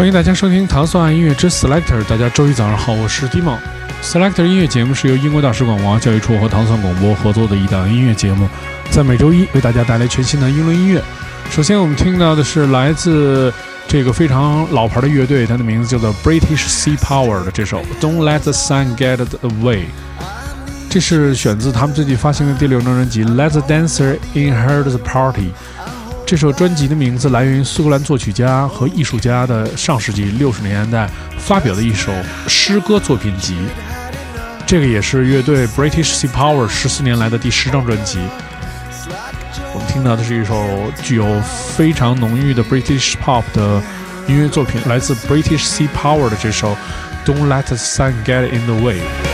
欢迎大家收听糖蒜爱音乐之 Selector。大家周一早上好，我是 Dimo。Selector 音乐节目是由英国大使馆文化教育处和糖蒜广播合作的一档音乐节目，在每周一为大家带来全新的英伦音乐。首先，我们听到的是来自。这个非常老牌的乐队，它的名字叫做 British Sea Power 的这首 Don't Let the Sun Get Away，这是选自他们最近发行的第六张专辑 Let the Dancer In Heard the Party。这首专辑的名字来源于苏格兰作曲家和艺术家的上世纪六十年代发表的一首诗歌作品集。这个也是乐队 British Sea Power 十四年来的第十张专辑。我们听到的是一首具有非常浓郁的 British Pop 的音乐作品，来自 British Sea Power 的这首 Don't Let the Sun Get in the Way。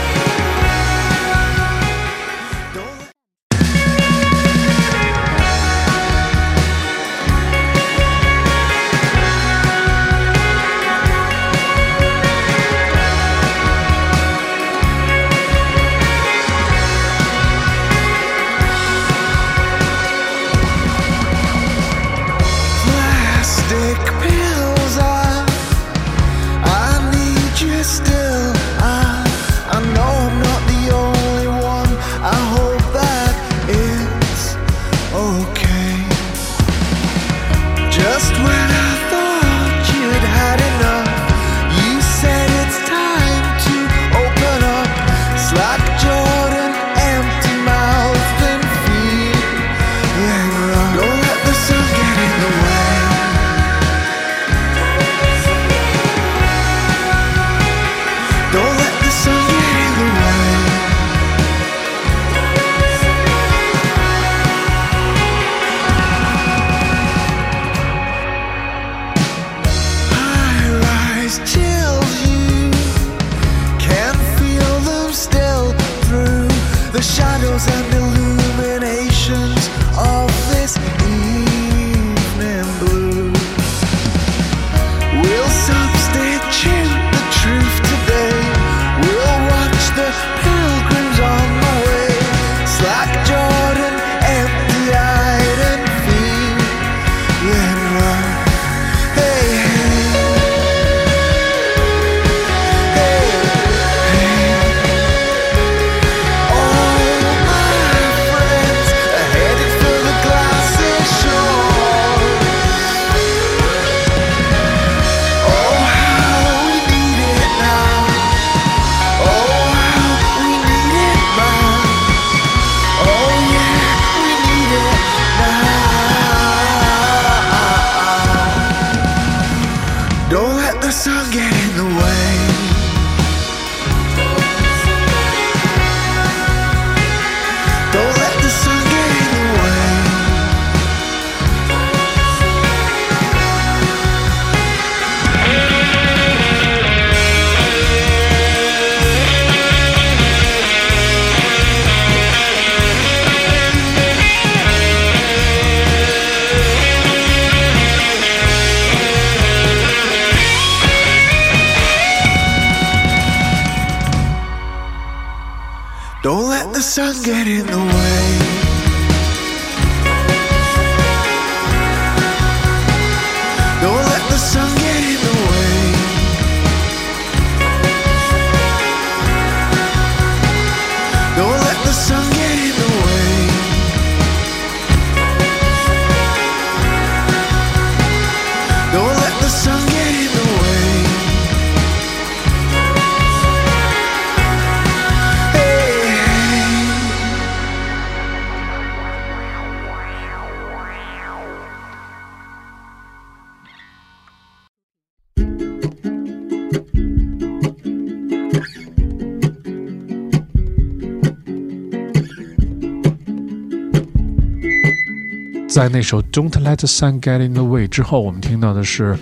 在那首《Don't Let the Sun Get in the Way》之后，我们听到的是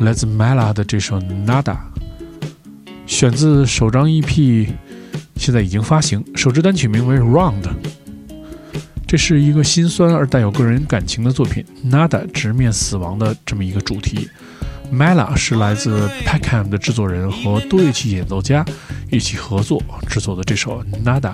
来自 m e l a 的这首 Nada，选自首张 EP，现在已经发行。首支单曲名为 Round，这是一个心酸而带有个人感情的作品。Nada 直面死亡的这么一个主题。m e l a 是来自 Peckham 的制作人和多乐器演奏家一起合作制作的这首 Nada。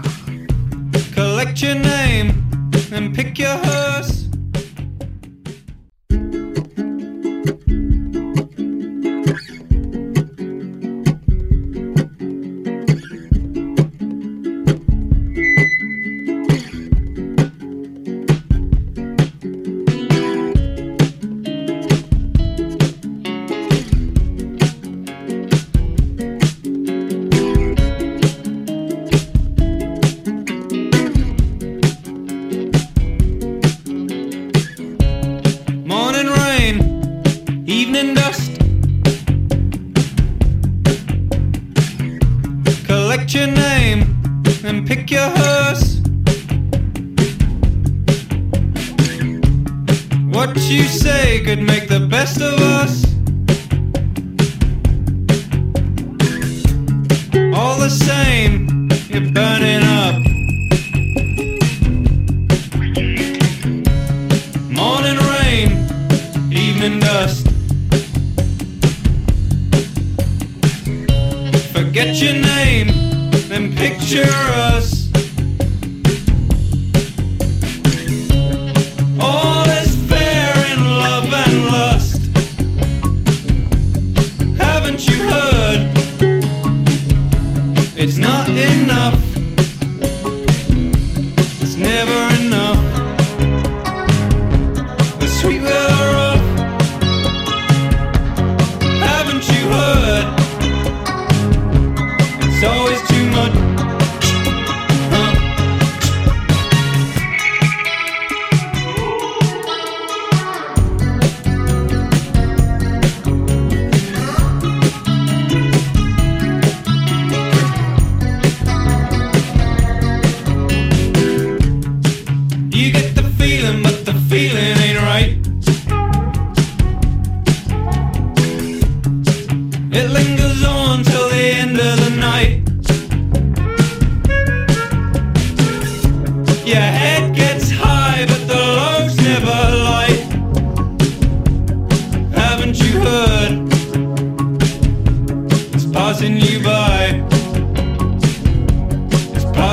you say could make the best of us.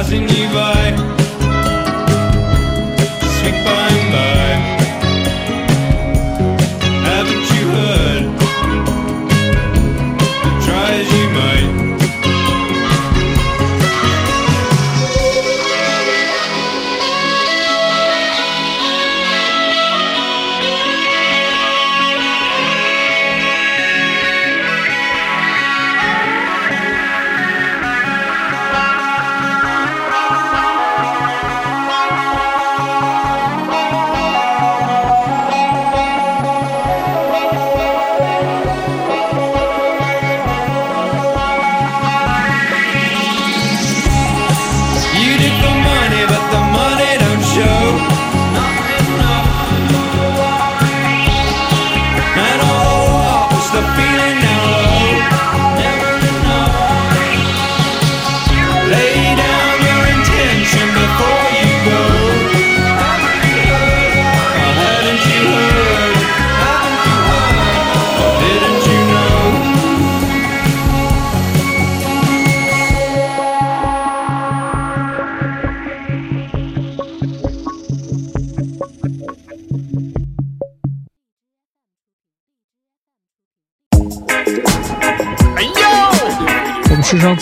rising, Levi.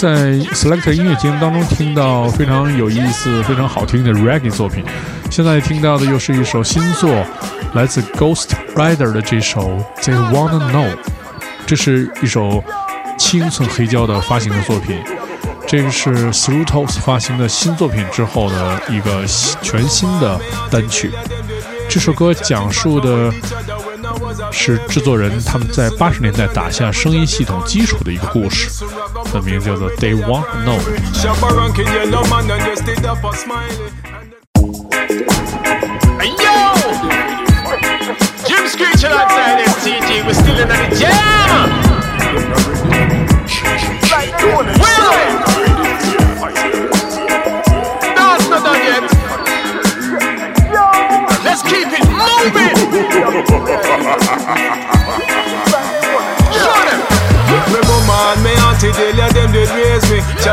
在 Select 音乐节目当中听到非常有意思、非常好听的 Reggae 作品，现在听到的又是一首新作，来自 Ghost Rider 的这首 They Wanna Know。这是一首七英寸黑胶的发行的作品，这个是 Through Toes 发行的新作品之后的一个全新的单曲。这首歌讲述的。是制作人他们在八十年代打下声音系统基础的一个故事，the 名字叫做 They Want Jim Screeching outside STG, we're still in the jam. Will That's not done yet. Let's keep it moving.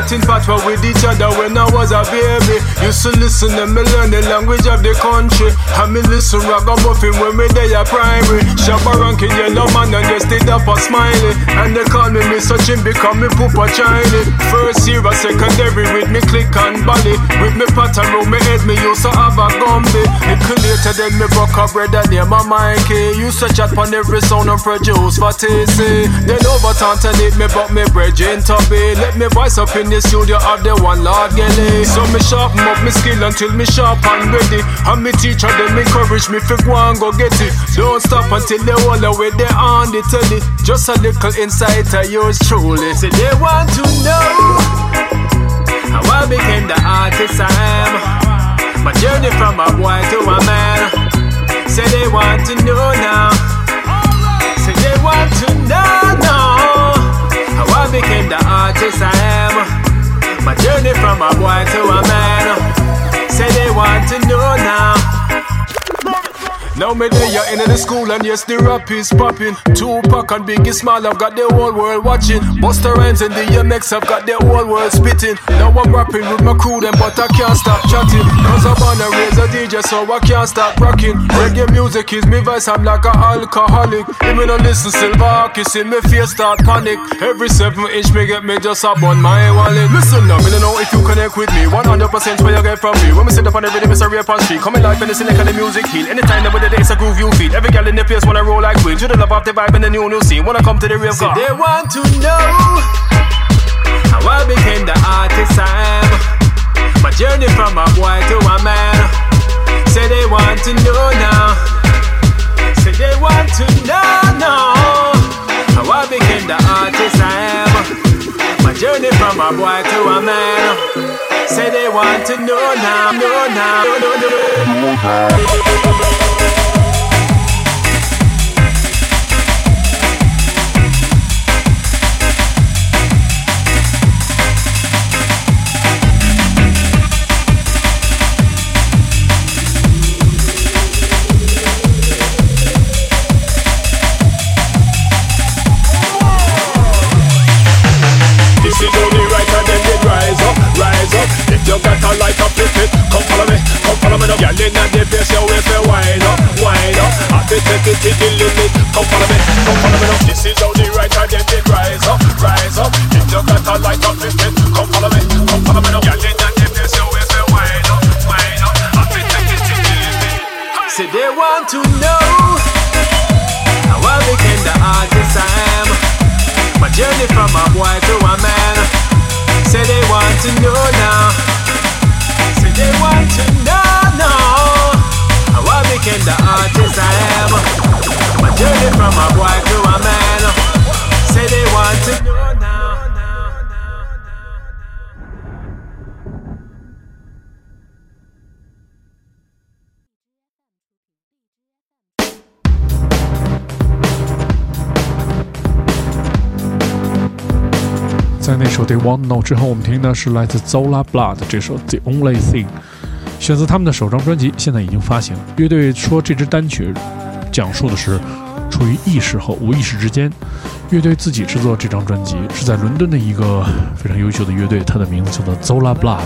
Got infatuated with each other when I was a baby. Used to listen and me learn the language of the country. And me listen ragamuffin when me day a primary. Shabba ranking yellow man and they stay up a smiley. And they call me Mr. Jim because me poop a Chinese. First year a secondary with me click and bally. With me pattern round me head me used to have a gumby. Little later then me broke a brother named Mikey. Used to chat on every sound and produce for TC. Then over time need me but me bridging tubby. Let me voice up in the studio of the one Lord Gelly. So me sharpen up me skill until me sharp and ready. And me teacher them encourage me fi go and go get it. Don't stop until they all the way they on the telly. Just a little insight of yours truly. Say they want to know how I became the artist I am. My journey from a boy to a man. Say they want to know now. Say they want to know now became the artist I am. My journey from a boy to a man. Now me there in the school and yes the rap is popping. Tupac and Biggie Small have got the whole world watching. Buster Rhymes and the MX have got the whole world spitting. Now I'm rapping with my crew them but I can't stop chatting. Cause I'm on a a DJ so I can't stop rocking. Reggae music is me voice I'm like a alcoholic. Me no listen Silver kiss in me face start panic. Every seven inch me get me just up on my wallet. Listen now, me don't know if you connect with me. 100% where you get from me. When me sit up on the rhythm it's a real punch. Coming like Venice and the music heal. Anytime that with the days I groove you. Every girl in the place wanna roll like queen. To the love of the vibe and the new new scene. Wanna come to the real car. They want to know how I became the artist I am. My journey from a boy to a man. Say they want to know now. Say they want to know now how I became the artist I am. My journey from a boy to a man. Say they want to know now, know now, know, know, know. Follow me now. Girl in the place, you way for wind up, wind up. I take it to the limit. Come follow me, come follow me now. This is only right and then they rise up, rise up. If you got a light up, it. Come follow me, come follow me now. Girl in the place, you way for wind up, wind up. I take it to the limit. Say they want to know how I became the artist I am. My journey from a boy to a man. Say they want to know now. Say they want to know now. How I became the artist I am. My journey from a boy to a man. Say they want to know now. Thank 在那首《They Want Know》之后，我们听的是来自 Zola Blood 这首《The Only Thing》，选择他们的首张专辑，现在已经发行。乐队说这支单曲讲述的是处于意识和无意识之间。乐队自己制作这张专辑是在伦敦的一个非常优秀的乐队，它的名字叫做 Zola Blood。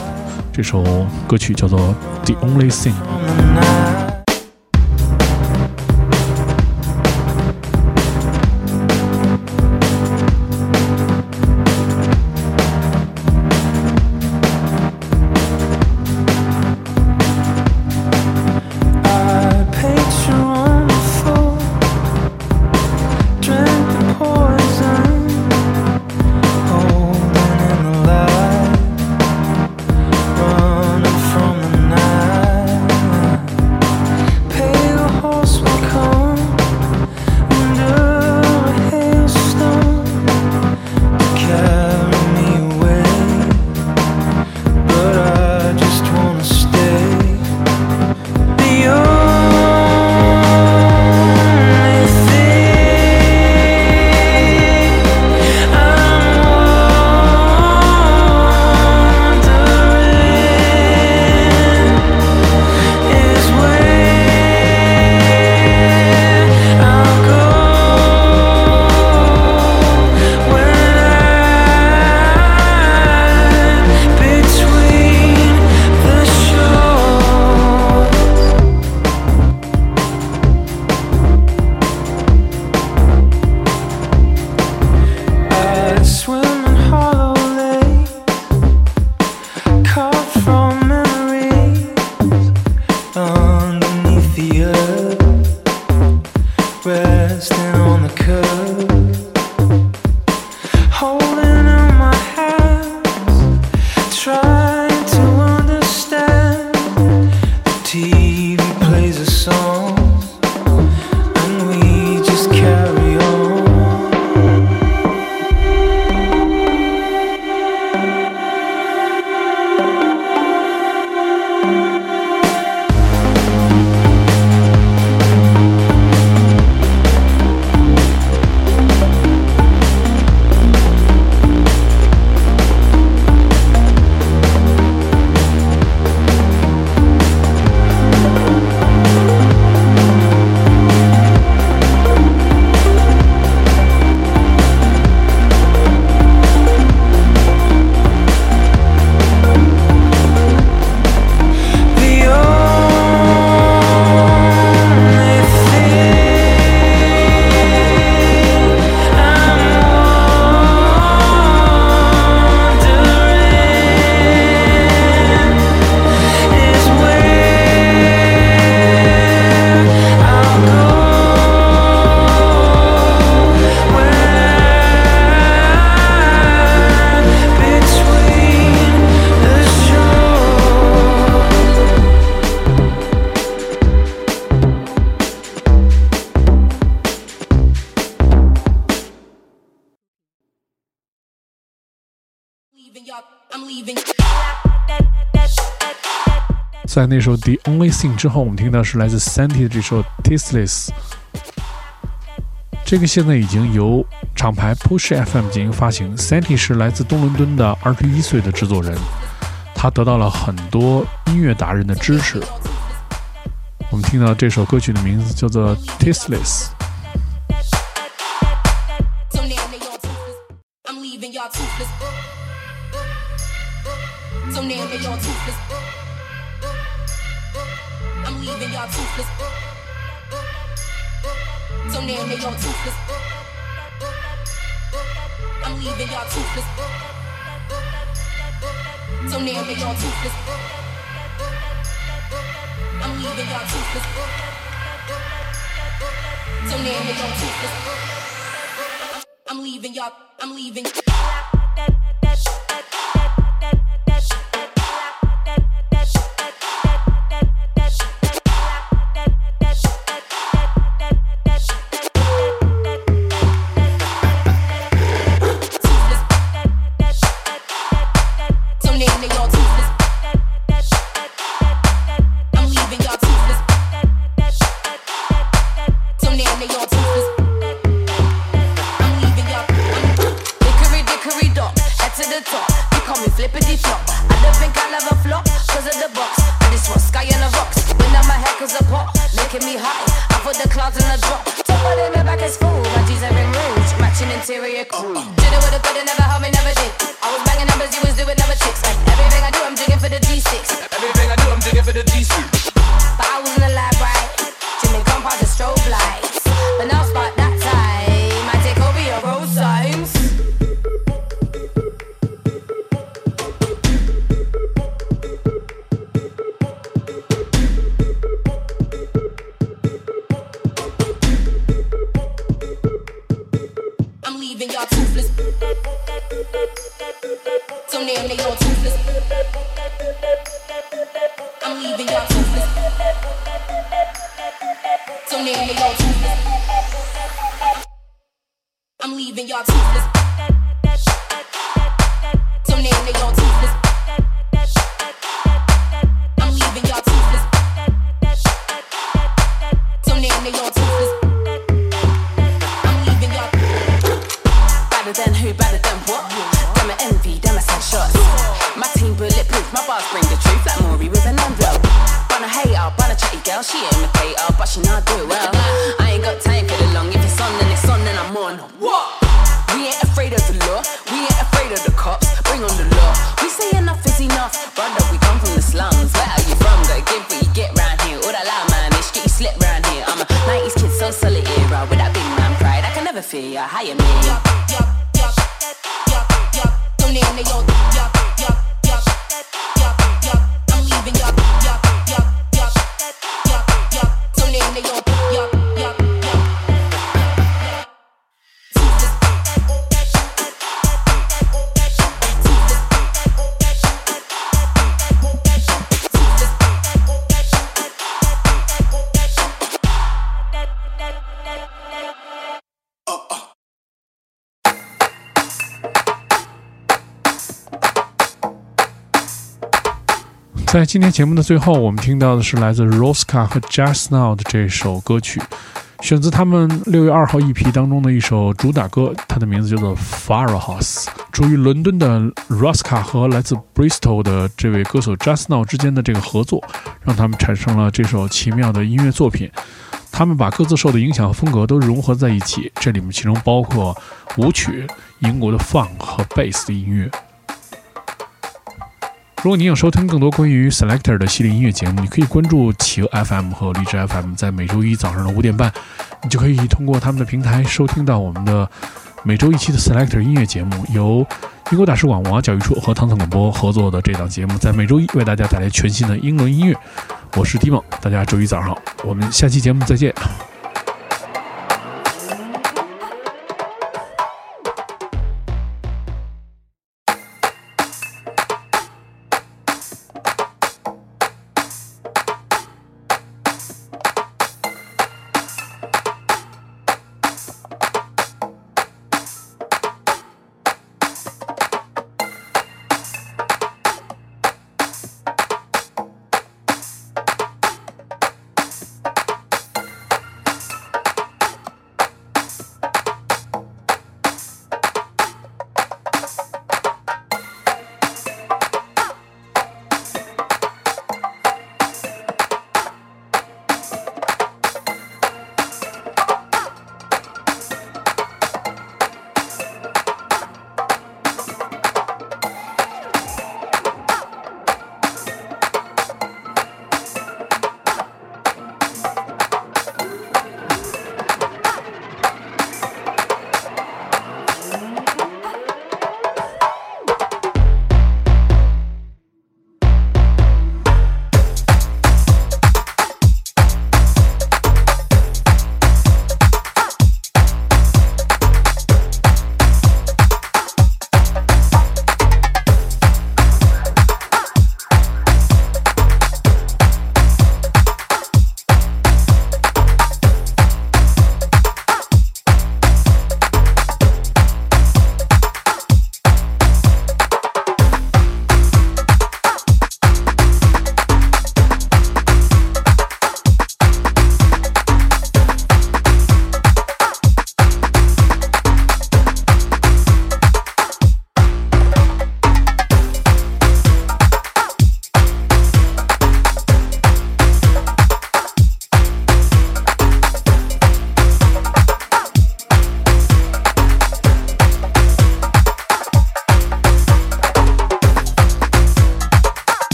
这首歌曲叫做《The Only Thing》。在那首《The Only Thing》之后，我们听到是来自 Santi 的这首《Tasteless》。这个现在已经由厂牌 Push FM 进行发行。Santi 是来自东伦敦的二十一岁的制作人，他得到了很多音乐达人的支持。我们听到这首歌曲的名字叫做《Tasteless》。I'm leaving y'all toothless. So now they all toothless. I'm leaving y'all. I'm leaving. A hater, a chatty girl, she imitate her, but she not do it well. I ain't got time for the long, if it's on then it's on, then I'm on. What? We ain't afraid of the law, we ain't afraid of the cops, bring on the law. We say enough is enough, brother, we come from the slums. Where are you from? Gotta give what you get round here. All that loud man, it's get you slip round here. I'm a 90s kid, so solid era, with that big man pride. I can never fear ya, hire me. 在今天节目的最后，我们听到的是来自 Rosca 和 Just Now 的这首歌曲，选自他们六月二号 EP 当中的一首主打歌，它的名字叫做《Firehouse》。处于伦敦的 Rosca 和来自 Bristol 的这位歌手 Just Now 之间的这个合作，让他们产生了这首奇妙的音乐作品。他们把各自受的影响和风格都融合在一起，这里面其中包括舞曲、英国的 funk 和 bass 的音乐。如果你想收听更多关于 Selector 的系列音乐节目，你可以关注企鹅 FM 和荔枝 FM，在每周一早上的五点半，你就可以通过他们的平台收听到我们的每周一期的 Selector 音乐节目，由英国大使馆文化教育处和唐宋广播合作的这档节目，在每周一为大家带来全新的英伦音乐。我是 d i m o 大家周一早上好，我们下期节目再见。